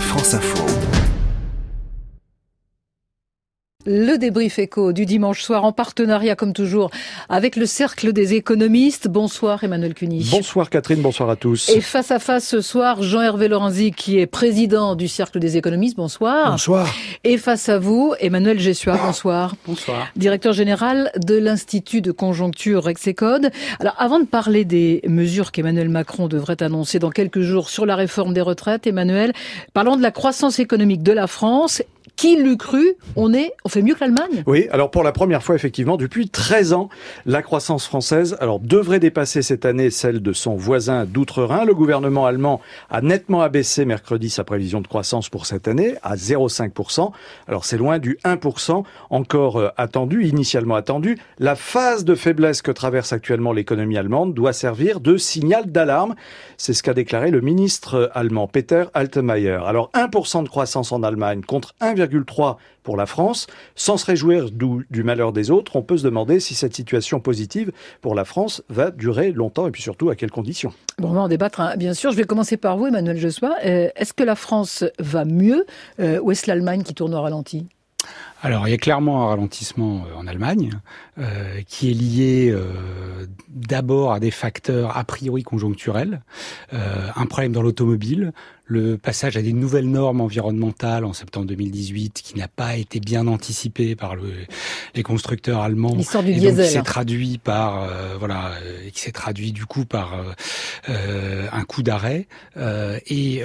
France Info. Le débrief éco du dimanche soir en partenariat, comme toujours, avec le Cercle des économistes. Bonsoir Emmanuel Cuny. Bonsoir Catherine, bonsoir à tous. Et face à face ce soir, Jean-Hervé Lorenzi, qui est président du Cercle des économistes. Bonsoir. Bonsoir. Et face à vous, Emmanuel Gessua. Bonsoir. Bonsoir. Directeur général de l'Institut de conjoncture Rexecode. Alors, avant de parler des mesures qu'Emmanuel Macron devrait annoncer dans quelques jours sur la réforme des retraites, Emmanuel, parlons de la croissance économique de la France qui l'eût cru On est, on fait mieux que l'Allemagne? Oui, alors pour la première fois, effectivement, depuis 13 ans, la croissance française, alors devrait dépasser cette année celle de son voisin d'outre-Rhin. Le gouvernement allemand a nettement abaissé mercredi sa prévision de croissance pour cette année à 0,5%. Alors c'est loin du 1% encore euh, attendu, initialement attendu. La phase de faiblesse que traverse actuellement l'économie allemande doit servir de signal d'alarme. C'est ce qu'a déclaré le ministre allemand Peter Altmaier. Alors 1% de croissance en Allemagne contre 1, 3 pour la France. Sans se réjouir du malheur des autres, on peut se demander si cette situation positive pour la France va durer longtemps et puis surtout à quelles conditions. Bon, on va en débattre, hein. bien sûr. Je vais commencer par vous, Emmanuel Jossois. Euh, est-ce que la France va mieux euh, ou est-ce l'Allemagne qui tourne au ralenti? Alors, il y a clairement un ralentissement euh, en Allemagne euh, qui est lié euh, d'abord à des facteurs a priori conjoncturels, euh, un problème dans l'automobile, le passage à des nouvelles normes environnementales en septembre 2018 qui n'a pas été bien anticipé par le, les constructeurs allemands. L'histoire du et donc qui s'est traduit par euh, voilà et qui s'est traduit du coup par euh, un coup d'arrêt. Et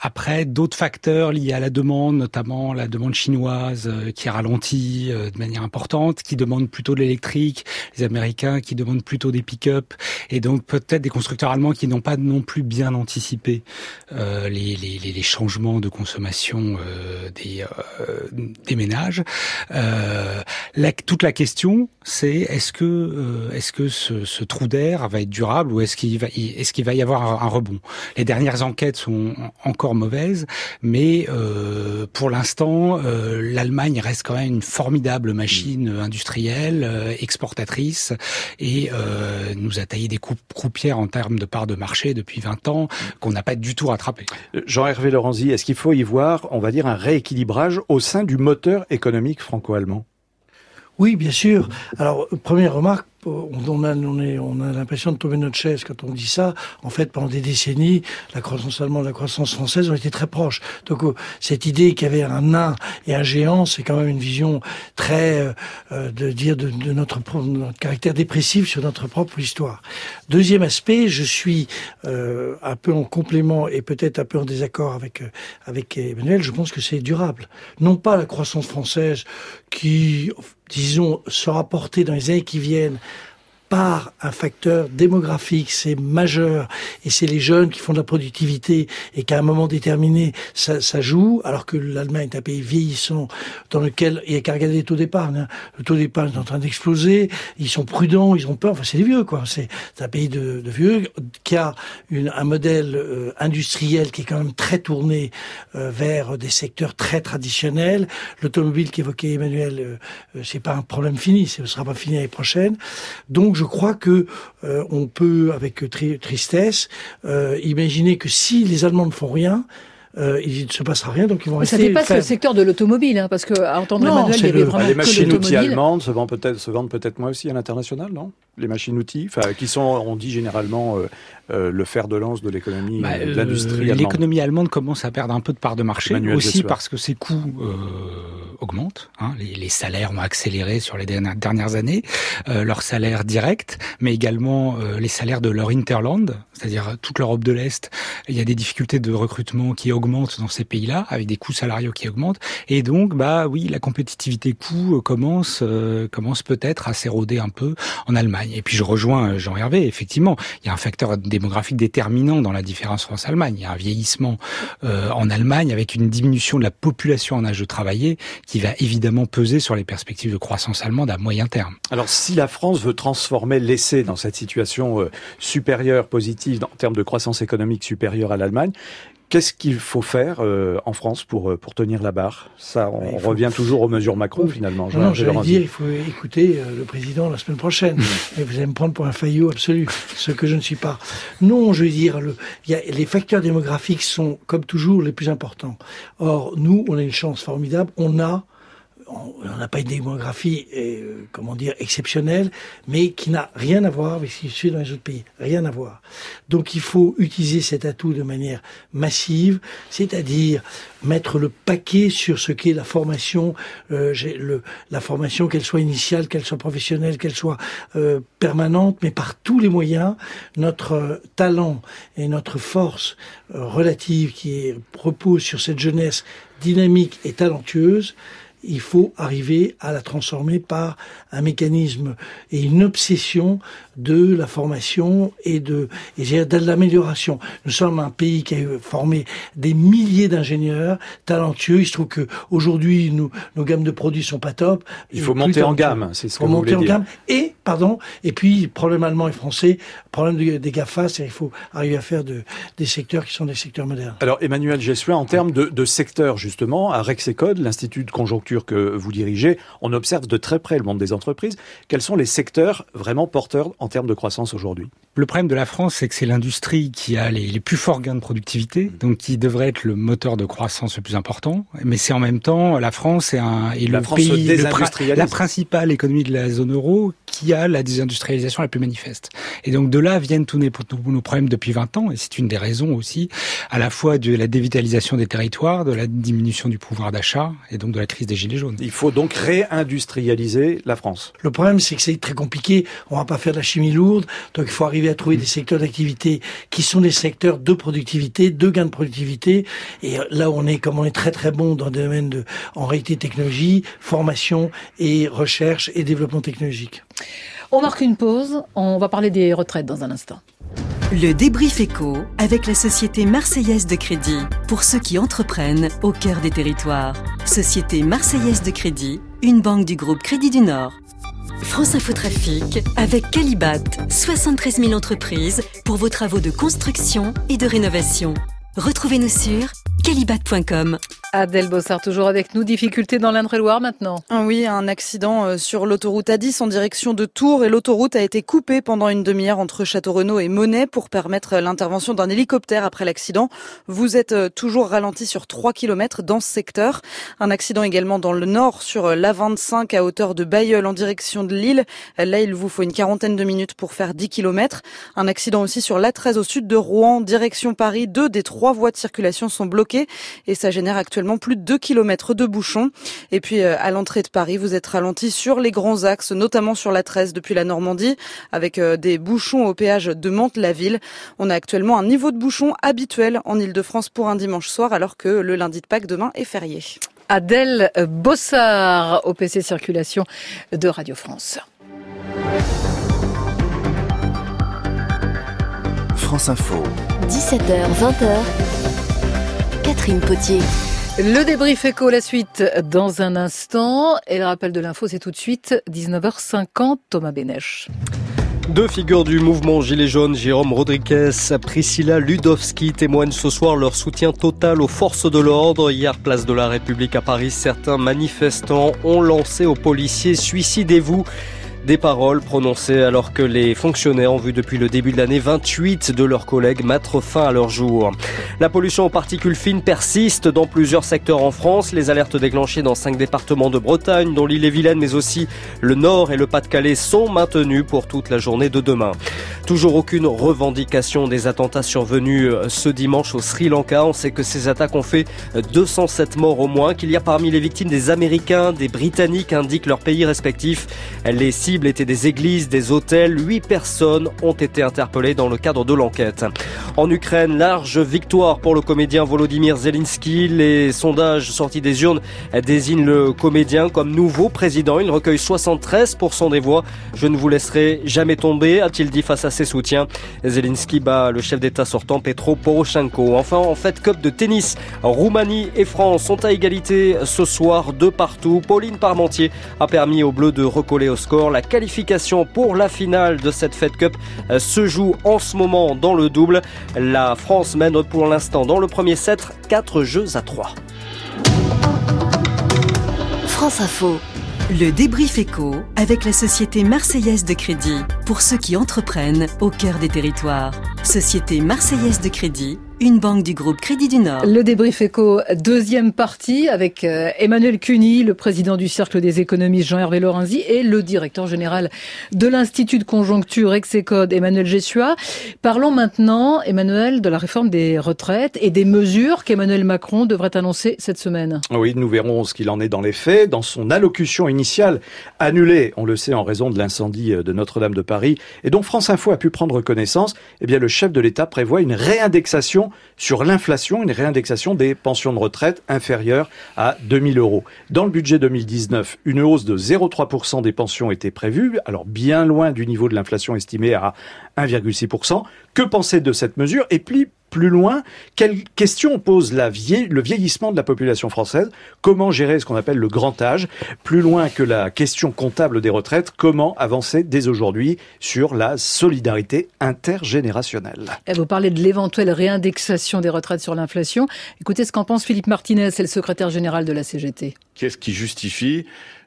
après d'autres facteurs liés à la demande notamment la demande chinoise qui ralentit de manière importante qui demande plutôt de l'électrique les américains qui demandent plutôt des pick-up et donc peut-être des constructeurs allemands qui n'ont pas non plus bien anticipé. euh, les, les, les, changements de consommation euh, des, euh, des ménages. Euh, la, toute la question, c'est est-ce que euh, est-ce que ce, ce trou d'air va être durable ou est-ce qu'il va est-ce qu'il va y avoir un, rebond? Les dernières enquêtes sont encore mauvaises, mais euh, pour l'instant, l'Allemagne reste quand même une formidable machine industrielle, exportatrice et nous a taillé des croupières en termes de part de marché depuis 20 ans qu'on n'a pas du tout Jean-Hervé Lorenzi, est-ce qu'il faut y voir, on va dire, un rééquilibrage au sein du moteur économique franco-allemand? Oui, bien sûr. Alors, première remarque, on a, on, on a l'impression de tomber notre chaise quand on dit ça. En fait, pendant des décennies, la croissance allemande et la croissance française ont été très proches. Donc, euh, cette idée qu'il y avait un nain et un géant, c'est quand même une vision très, euh, euh de dire, de, de notre, notre, caractère dépressif sur notre propre histoire. Deuxième aspect, je suis euh, un peu en complément et peut-être un peu en désaccord avec, euh, avec Emmanuel. Je pense que c'est durable. Non pas la croissance française qui, disons, sera portée dans les années qui viennent par un facteur démographique, c'est majeur, et c'est les jeunes qui font de la productivité, et qu'à un moment déterminé, ça, ça joue, alors que l'Allemagne est un pays vieillissant, dans lequel il n'y a qu'à regarder les taux d'épargne. Hein. Le taux d'épargne est en train d'exploser, ils sont prudents, ils ont peur, enfin c'est les vieux, quoi. C'est un pays de, de, vieux qui a une, un modèle euh, industriel qui est quand même très tourné euh, vers des secteurs très traditionnels. L'automobile qu'évoquait Emmanuel, euh, c'est pas un problème fini, ce ne sera pas fini l'année prochaine. Donc crois que euh, on peut, avec tri tristesse, euh, imaginer que si les Allemands ne font rien, euh, il ne se passera rien, donc ils vont Mais rester. Ça dépasse le secteur de l'automobile, hein, parce que à entendre Non, Emmanuel, il y avait le- vraiment les que machines outils allemandes se vendent peut-être se vendent peut-être moins aussi à l'international, non? Les machines outils, enfin qui sont, on dit généralement euh, euh, le fer de lance de l'économie, Bah, euh, de l'industrie allemande. L'économie allemande commence à perdre un peu de part de marché, Manuel aussi parce que ses coûts euh, augmentent. Hein, les, les salaires ont accéléré sur les dernières, dernières années, leurs salaires directs, mais également les salaires de leur interland, c'est-à-dire toute l'Europe de l'Est. Il y a des difficultés de recrutement qui augmentent dans ces pays-là, avec des coûts salariaux qui augmentent, et donc bah oui, la compétitivité coût commence commence peut-être à s'éroder un peu en Allemagne. Et puis je rejoins euh, Jean Hervé, effectivement, il y a un facteur démographique déterminant dans la différence France-Allemagne. Il y a un vieillissement euh, en Allemagne avec une diminution de la population en âge de travailler qui va évidemment peser sur les perspectives de croissance allemande à moyen terme. Alors si la France veut transformer l'essai dans cette situation euh, supérieure, positive, en termes de croissance économique supérieure à l'Allemagne, Qu'est-ce qu'il faut faire euh, en France pour, euh, pour tenir la barre? Ça, on revient toujours aux mesures Macron, finalement. Non, non j'allais dire, il faut écouter euh, le président la semaine prochaine. Et vous allez me prendre pour un faillot absolu, ce que je ne suis pas. Non, je veux dire, le, y a, les facteurs démographiques sont, comme toujours, les plus importants. Or, nous, on a une chance formidable. On a on n'a pas une démographie, euh, comment dire, exceptionnelle, mais qui n'a rien à voir avec ce qui se fait dans les autres pays. Rien à voir. Donc il faut utiliser cet atout de manière massive, c'est-à-dire mettre le paquet sur ce qu'est la formation, euh, la formation, qu'elle soit initiale, qu'elle soit professionnelle, qu'elle soit euh, permanente, mais par tous les moyens, notre talent et notre force relative qui repose sur cette jeunesse dynamique et talentueuse, il faut arriver à la transformer par un mécanisme et une obsession de la formation et de, et de l'amélioration. Nous sommes un pays qui a formé des milliers d'ingénieurs talentueux. Il se trouve que aujourd'hui, nous, nos gammes de produits sont pas top. Il faut monter en gamme, c'est ce que vous monter en gamme. Et, pardon, et puis, problème allemand et français, problème des GAFA, c'est qu'il faut arriver à faire de, des secteurs qui sont des secteurs modernes. Alors, Emmanuel Jessuin, en termes de, de secteurs, justement, à Rexecode, l'Institut de conjoncture que vous dirigez, on observe de très près le monde des entreprises. Quels sont les secteurs vraiment porteurs en termes de croissance aujourd'hui? Le problème de la France, c'est que c'est l'industrie qui a les, plus forts gains de productivité, mmh. donc qui devrait être le moteur de croissance le plus important. Mais c'est en même temps, la France est, un, est le pays, la principale économie de la zone euro qui a la désindustrialisation la plus manifeste. Et donc de là viennent tous nos, problèmes depuis 20 ans, et c'est une des raisons aussi, à la fois de la dévitalisation des territoires, de la diminution du pouvoir d'achat, et donc de la crise des gilets jaunes. Il faut donc réindustrialiser la France. Le problème, c'est que c'est très compliqué. On va pas faire de la chimie lourde, donc il faut arriver à trouver des secteurs d'activité qui sont des secteurs de productivité, de gains de productivité. Et là, on est comme on est très très bon dans le domaine de, en réalité, technologie, formation et recherche et développement technologique. On marque une pause. On va parler des retraites dans un instant. Le débrief éco avec la Société Marseillaise de Crédit pour ceux qui entreprennent au cœur des territoires. Société Marseillaise de Crédit, une banque du groupe Crédit du Nord. France Infotrafic avec Calibat, 73 000 entreprises pour vos travaux de construction et de rénovation. Retrouvez-nous sur calibat.com. Adèle Bossard, toujours avec nous. Difficulté dans l'Indre-et-Loire maintenant. Ah oui, un accident euh, sur l'autoroute A10 en direction de Tours et l'autoroute a été coupée pendant une demi-heure entre Château-Renaud et Monet pour permettre l'intervention d'un hélicoptère après l'accident. Vous êtes euh, toujours ralenti sur 3 km dans ce secteur. Un accident également dans le nord sur euh, l'A25 à hauteur de Bayeul en direction de Lille. Là, il vous faut une quarantaine de minutes pour faire 10 km. Un accident aussi sur l'A13 au sud de Rouen, direction Paris. Deux des trois voies de circulation sont bloquées et ça génère actuellement plus de 2 km de bouchons. Et puis euh, à l'entrée de Paris, vous êtes ralenti sur les grands axes, notamment sur la 13 depuis la Normandie, avec euh, des bouchons au péage de Mantes-la-Ville. On a actuellement un niveau de bouchon habituel en Ile-de-France pour un dimanche soir, alors que le lundi de Pâques demain est férié. Adèle Bossard au PC Circulation de Radio France. France Info. 17h, 20h. Catherine Potier. Le débrief éco, la suite dans un instant. Et le rappel de l'info, c'est tout de suite 19h50, Thomas Bénèche. Deux figures du mouvement Gilets jaunes, Jérôme Rodriguez, Priscilla Ludowski, témoignent ce soir leur soutien total aux forces de l'ordre. Hier, place de la République à Paris, certains manifestants ont lancé aux policiers Suicidez-vous des paroles prononcées alors que les fonctionnaires ont vu depuis le début de l'année 28 de leurs collègues mettre fin à leur jour. La pollution aux particules fines persiste dans plusieurs secteurs en France. Les alertes déclenchées dans cinq départements de Bretagne, dont l'île-et-Vilaine, mais aussi le Nord et le Pas-de-Calais sont maintenues pour toute la journée de demain. Toujours aucune revendication des attentats survenus ce dimanche au Sri Lanka. On sait que ces attaques ont fait 207 morts au moins, qu'il y a parmi les victimes des Américains, des Britanniques, indiquent leurs pays respectifs. Les étaient des églises, des hôtels. Huit personnes ont été interpellées dans le cadre de l'enquête. En Ukraine, large victoire pour le comédien Volodymyr Zelensky. Les sondages sortis des urnes désignent le comédien comme nouveau président. Il recueille 73% des voix. Je ne vous laisserai jamais tomber, a-t-il dit face à ses soutiens. Zelensky bat le chef d'État sortant Petro Poroshenko. Enfin, en fait, Cup de tennis, Roumanie et France sont à égalité ce soir de partout. Pauline Parmentier a permis aux Bleus de recoller au score. La Qualification pour la finale de cette Fed Cup euh, se joue en ce moment dans le double. La France mène pour l'instant dans le premier set 4 jeux à 3. France Info. Le débrief éco avec la Société Marseillaise de Crédit pour ceux qui entreprennent au cœur des territoires. Société Marseillaise de Crédit une banque du groupe Crédit du Nord. Le débrief éco, deuxième partie avec euh, Emmanuel Cuny, le président du Cercle des économistes Jean-Hervé Lorenzi et le directeur général de l'Institut de conjoncture Execode Emmanuel Gessua. Parlons maintenant, Emmanuel, de la réforme des retraites et des mesures qu'Emmanuel Macron devrait annoncer cette semaine. Oui, nous verrons ce qu'il en est dans les faits. Dans son allocution initiale, annulée, on le sait, en raison de l'incendie de Notre-Dame de Paris, et dont France Info a pu prendre connaissance, eh bien, le chef de l'État prévoit une réindexation sur l'inflation, une réindexation des pensions de retraite inférieures à 2000 euros. Dans le budget 2019, une hausse de 0,3% des pensions était prévue, alors bien loin du niveau de l'inflation estimé à 1,6%. Que penser de cette mesure? Et puis, plus loin, quelle question pose la le vieillissement de la population française? Comment gérer ce qu'on appelle le grand âge? Plus loin que la question comptable des retraites, comment avancer dès aujourd'hui sur la solidarité intergénérationnelle? Et Vous parlez de l'éventuelle réindexation des retraites sur l'inflation. Écoutez ce qu'en pense Philippe Martinez, c'est le secrétaire général de la CGT. Qu'est-ce qui justifie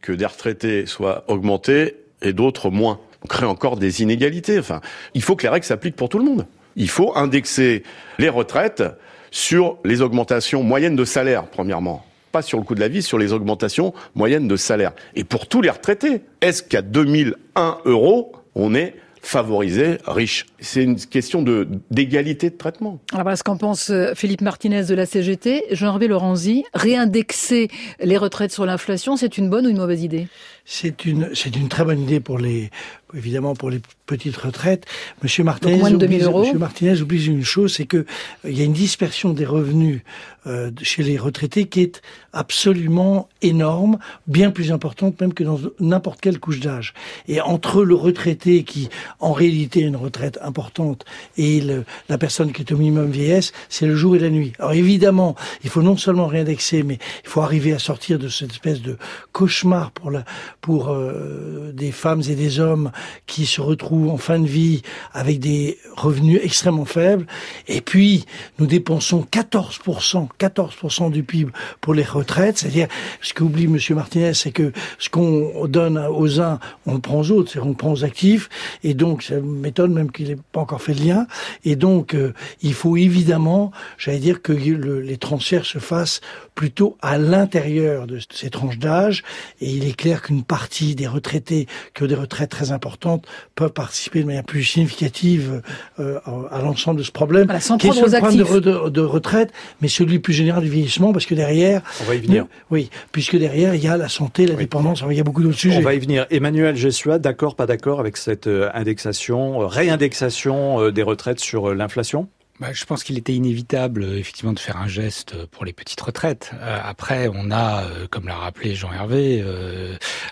que des retraités soient augmentés et d'autres moins? On crée encore des inégalités. Enfin, il faut que les règles s'appliquent pour tout le monde. Il faut indexer les retraites sur les augmentations moyennes de salaire, premièrement. Pas sur le coût de la vie, sur les augmentations moyennes de salaire. Et pour tous les retraités, est-ce qu'à 2001 euros, on est favorisé, riche? C'est une question d'égalité de traitement. Alors voilà ce qu'en pense euh, Philippe Martinez de la CGT. Jean-Hervé Lorenzi, réindexer les retraites sur l'inflation, c'est une bonne ou une mauvaise idée? C'est une, c'est une très bonne idée pour les, évidemment pour les petites retraites. Monsieur Martinez, Monsieur Martinez oublie une chose, c'est que euh, il y a une dispersion des revenus euh, chez les retraités qui est absolument énorme, bien plus importante même que dans n'importe quelle couche d'âge. Et entre le retraité qui, en réalité, a une retraite importante et le, la personne qui est au minimum vieillesse, c'est le jour et la nuit. Alors évidemment, il faut non seulement réindexer, mais il faut arriver à sortir de cette espèce de cauchemar pour la, pour euh, des femmes et des hommes qui se retrouvent en fin de vie avec des revenus extrêmement faibles. Et puis, nous dépensons 14%, 14% du PIB pour les retraites. C'est-à-dire, ce qu'oublie Monsieur Martinez, c'est que ce qu'on donne aux uns, on le prend aux autres, c'est-à-dire on le prend aux actifs. Et donc, ça m'étonne même qu'il n'ait pas encore fait le lien. Et donc, euh, il faut évidemment, j'allais dire, que les transferts se fassent plutôt à l'intérieur de ces tranches d'âge. Et il est clair qu'une partie des retraités qui ont des retraites très importantes peuvent participer de manière plus significative euh, à l'ensemble de ce problème, voilà, qui est sur le problème de, de, retraite, mais celui plus général du vieillissement, parce que derrière... On va y venir. Oui, puisque derrière, il y a la santé, la dépendance, il y a beaucoup d'autres sujets. On va y venir. Emmanuel Gessua, d'accord, pas d'accord avec cette euh, indexation, euh, réindexation des retraites sur l'inflation? Bah, je pense qu'il était inévitable, euh, effectivement, de faire un geste pour les petites retraites. Euh, après, on a, euh, comme l'a rappelé Jean-Hervé,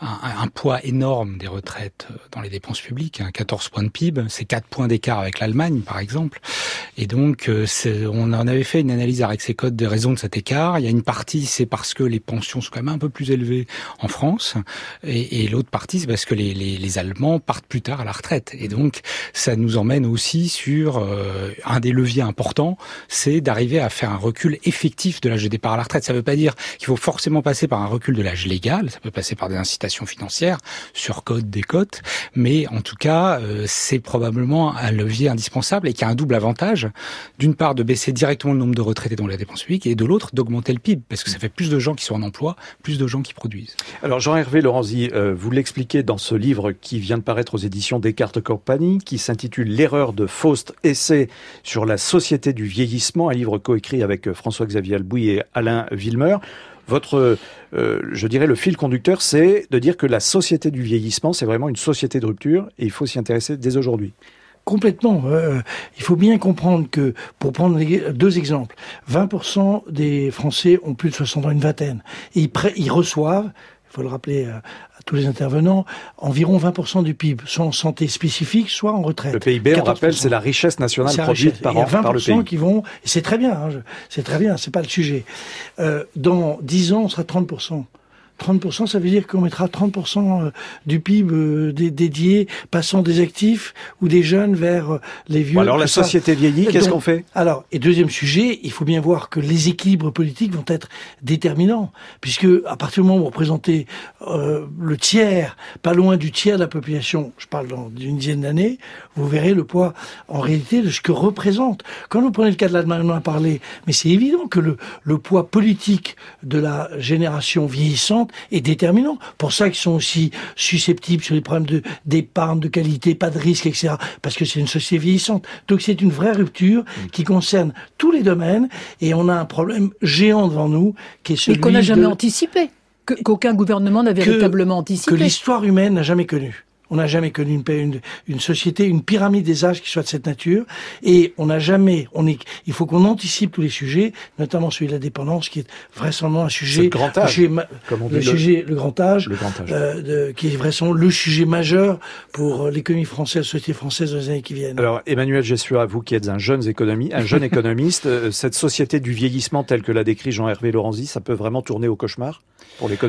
un, un, poids énorme des retraites dans les dépenses publiques. Hein, 14 points de PIB, c'est 4 points d'écart avec l'Allemagne, par exemple. Et donc, on en avait fait une analyse à Rexecode des raisons de cet écart. Il y a une partie, c'est parce que les pensions sont quand même un peu plus élevées en France, et, et l'autre partie, c'est parce que les, les, les, Allemands partent plus tard à la retraite. Et donc, ça nous emmène aussi sur un des leviers important, c'est d'arriver à faire un recul effectif de l'âge de départ à la retraite. Ça ne veut pas dire qu'il faut forcément passer par un recul de l'âge légal, ça peut passer par des incitations financières, sur code des cotes, mais en tout cas, euh, c'est probablement un levier indispensable et qui a un double avantage. D'une part, de baisser directement le nombre de retraités dans la dépense publique, et de l'autre, d'augmenter le PIB, parce que ça fait plus de gens qui sont en emploi, plus de gens qui produisent. Alors Jean-Hervé Lorenzi, euh, vous l'expliquez dans ce livre qui vient de paraître aux éditions Descartes Compagnie, qui s'intitule L'erreur de Faust, essai sur la Société du vieillissement, un livre coécrit avec euh, François-Xavier Albouy et Alain Villemeur. Votre, euh, je dirais, le fil conducteur, c'est de dire que la société du vieillissement, c'est vraiment une société de rupture et il faut s'y intéresser dès aujourd'hui. Complètement. Euh, il faut bien comprendre que, pour prendre deux exemples, 20% des Français ont plus de 60 ans, une vingtaine. Et ils, ils reçoivent, il faut le rappeler tous les intervenants, environ 20% du PIB, soit en santé spécifique, soit en retraite. Le PIB, on rappelle, c'est la richesse nationale produite par an par le pays. qui vont, c'est très bien, hein, c'est très bien, c'est pas le sujet. Euh, dans 10 ans, on sera 30%. 30%, ça veut dire qu'on mettra 30% euh, du PIB euh, dédié, passant des actifs ou des jeunes vers euh, les vieux. alors la société vieillit, qu'est-ce qu'on fait? Alors, et deuxième sujet, il faut bien voir que les équilibres politiques vont être déterminants, puisque à partir du moment où vous représentez euh, le tiers, pas loin du tiers de la population, je parle d'une dizaine d'années, vous verrez le poids en réalité de ce que représente. Quand vous prenez le cas de l'Allemagne, on en a parlé, mais c'est évident que le, le poids politique de la génération vieillissante est déterminant. Pour ça qu'ils sont aussi susceptibles sur les problèmes d'épargne, de, qualité, pas de risque, etc. Parce que c'est une société vieillissante. Donc c'est une vraie rupture qui concerne tous les domaines et on a un problème géant devant nous qui est celui qu'on n'a jamais anticipé qu'aucun gouvernement n'a véritablement anticipé. Que l'histoire humaine n'a jamais connu. On n'a jamais connu une, une, une, société, une pyramide des âges qui soit de cette nature. Et on n'a jamais, on est, il faut qu'on anticipe tous les sujets, notamment celui de la dépendance, qui est vraisemblablement un sujet, le grand âge, le, sujet, le grand âge, le grand âge. Euh, de, qui est vraisemblablement le sujet majeur pour euh, l'économie française, la société française dans les années qui viennent. Alors, Emmanuel Gessua, vous qui êtes un jeune économiste, un jeune économiste, euh, cette société du vieillissement telle que l'a décrit Jean-Hervé Lorenzi, ça peut vraiment tourner au cauchemar?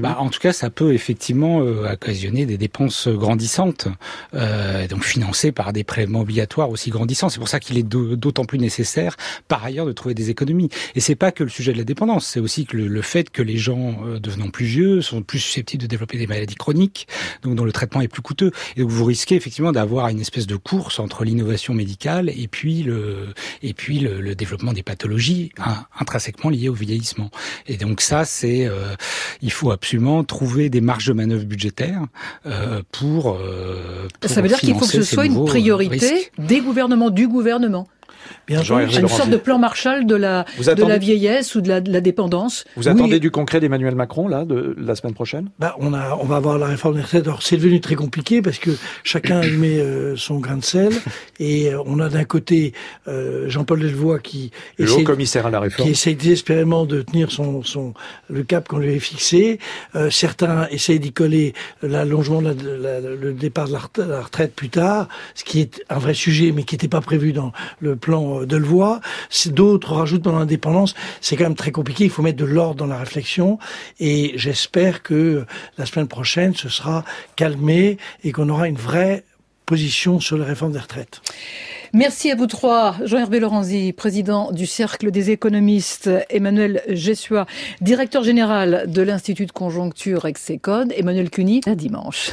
Bah, En tout cas, ça peut effectivement euh, occasionner des dépenses grandissantes, euh, donc financées par des prélèvements obligatoires aussi grandissants. C'est pour ça qu'il est d'autant plus nécessaire, par ailleurs, de trouver des économies. Et c'est pas que le sujet de la dépendance, c'est aussi que le, fait que les gens euh, devenant plus vieux sont plus susceptibles de développer des maladies chroniques, donc dont le traitement est plus coûteux. Et donc vous risquez effectivement d'avoir une espèce de course entre l'innovation médicale et puis le et puis le, le développement des pathologies intrinsèquement liées au vieillissement. Et donc ça, c'est euh, il faut absolument trouver des marges de manœuvre budgétaires euh, pour, euh, Ça veut dire qu'il faut que ce soit une priorité des gouvernements, du gouvernement. Bien une sorte de plan Marshall de la, de la vieillesse ou de la, de la dépendance. Vous attendez du concret d'Emmanuel Macron, là, de la semaine prochaine? Bah, on, a, on va avoir la réforme des retraites. Alors, c'est devenu très compliqué parce que chacun y met euh, son grain de sel. Et euh, on a d'un côté euh, Jean-Paul Delvoye qui, le essaie, commissaire à la réforme. qui essaye désespérément de tenir son, son, le cap qu'on lui a fixé. certains essayent d'y coller l'allongement, le départ de la retraite plus tard, ce qui est un vrai sujet, mais qui n'était pas prévu dans le plan euh, de le voir. D'autres rajoutent dans l'indépendance. C'est quand même très compliqué. Il faut mettre de l'ordre dans la réflexion. Et j'espère que la semaine prochaine, ce sera calmé et qu'on aura une vraie position sur la réforme des retraites. Merci à vous trois. Jean-Hervé Lorenzi, président du Cercle des économistes, Emmanuel Gessua, directeur général de l'Institut de conjoncture Execode, Emmanuel Cuny, à dimanche.